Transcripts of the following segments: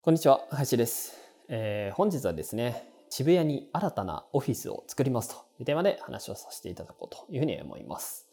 こんにちは林です、えー、本日はですね渋谷に新たなオフィスを作りますと。いうテーマで話をさせていただこうというふうに思います。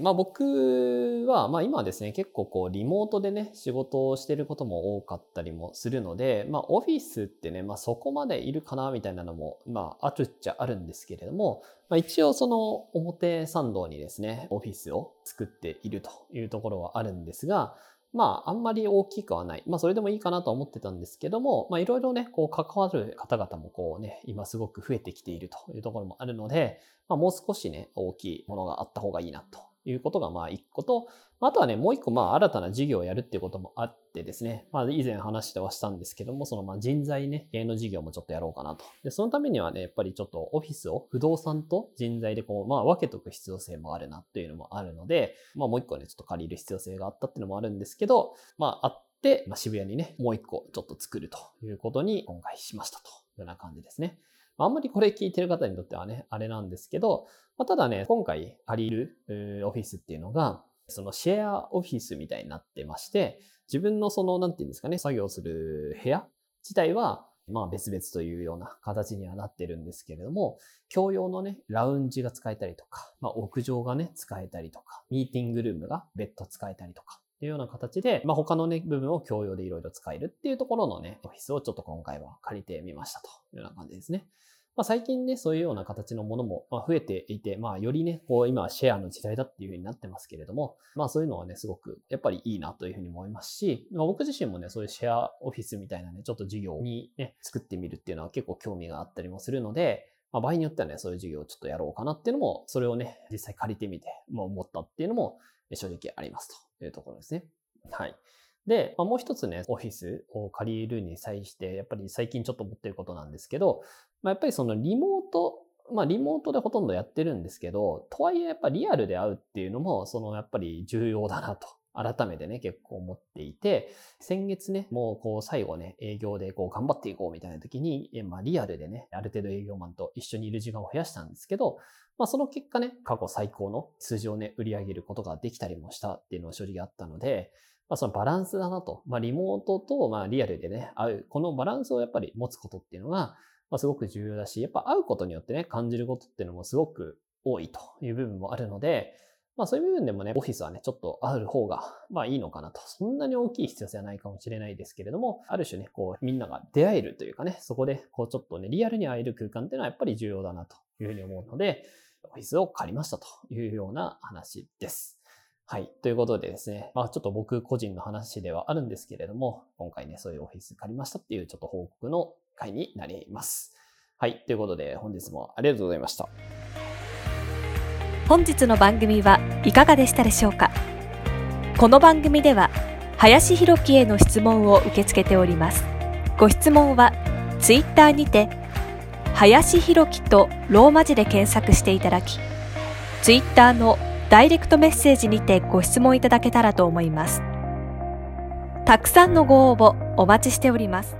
まあ僕は、まあ今はですね、結構こうリモートでね、仕事をしてることも多かったりもするので、まあオフィスってね、まあそこまでいるかなみたいなのも、まああるっちゃあるんですけれども、まあ一応その表参道にですね、オフィスを作っているというところはあるんですが、まあ、あんまり大きくはない。まあ、それでもいいかなと思ってたんですけども、まあ、いろいろね、こう、関わる方々もこうね、今すごく増えてきているというところもあるので、まあ、もう少しね、大きいものがあった方がいいなということがまあ一個と、あとはね、もう一個まあ新たな事業をやるっていうこともあってですね、まあ以前話してはしたんですけども、そのまあ人材ね、系の事業もちょっとやろうかなと。で、そのためにはね、やっぱりちょっとオフィスを不動産と人材でこう、まあ分けとく必要性もあるなっていうのもあるので、まあもう一個ね、ちょっと借りる必要性があったっていうのもあるんですけど、まああって、まあ、渋谷にね、もう一個ちょっと作るということに今回しましたというような感じですね。あんまりこれ聞いてる方にとってはね、あれなんですけど、まあ、ただね、今回借りるオフィスっていうのが、そのシェアオフィスみたいになってまして、自分のその、なんていうんですかね、作業する部屋自体は、まあ別々というような形にはなってるんですけれども、共用のね、ラウンジが使えたりとか、まあ屋上がね、使えたりとか、ミーティングルームが別途使えたりとか、っていうような形で、まあ他のね、部分を共用でいろいろ使えるっていうところのね、オフィスをちょっと今回は借りてみましたというような感じですね。まあ、最近ね、そういうような形のものも増えていて、まあ、よりね、こう、今はシェアの時代だっていうふうになってますけれども、まあ、そういうのはね、すごく、やっぱりいいなというふうに思いますし、まあ、僕自身もね、そういうシェアオフィスみたいなね、ちょっと事業にね、作ってみるっていうのは結構興味があったりもするので、まあ、場合によってはね、そういう事業をちょっとやろうかなっていうのも、それをね、実際借りてみて、まあ、思ったっていうのも正直ありますというところですね。はい。で、まあ、もう一つね、オフィスを借りるに際して、やっぱり最近ちょっと思ってることなんですけど、まあ、やっぱりそのリモート、まあリモートでほとんどやってるんですけど、とはいえやっぱリアルで会うっていうのも、そのやっぱり重要だなと。改めてね、結構思っていて、先月ね、もうこう最後ね、営業でこう頑張っていこうみたいな時に、まあリアルでね、ある程度営業マンと一緒にいる時間を増やしたんですけど、まあその結果ね、過去最高の数字をね、売り上げることができたりもしたっていうのは正直あったので、まあ、そのバランスだなと。まあ、リモートと、まあ、リアルでね、会う。このバランスをやっぱり持つことっていうのが、まあ、すごく重要だし、やっぱ会うことによってね、感じることっていうのもすごく多いという部分もあるので、まあそういう部分でもね、オフィスはね、ちょっとある方が、まあいいのかなと。そんなに大きい必要性はないかもしれないですけれども、ある種ね、こう、みんなが出会えるというかね、そこで、こう、ちょっとね、リアルに会える空間っていうのはやっぱり重要だなというふうに思うので、オフィスを借りましたというような話です。はい。ということでですね、まあちょっと僕個人の話ではあるんですけれども、今回ね、そういうオフィス借りましたっていうちょっと報告の回になります。はい。ということで本日もありがとうございました。本日の番組はいかがでしたでしょうか？この番組では、林博樹への質問を受け付けております。ご質問は、ツイッターにて、林博樹とローマ字で検索していただき、ツイッターのダイレクトメッセージにてご質問いただけたらと思います。たくさんのご応募お待ちしております。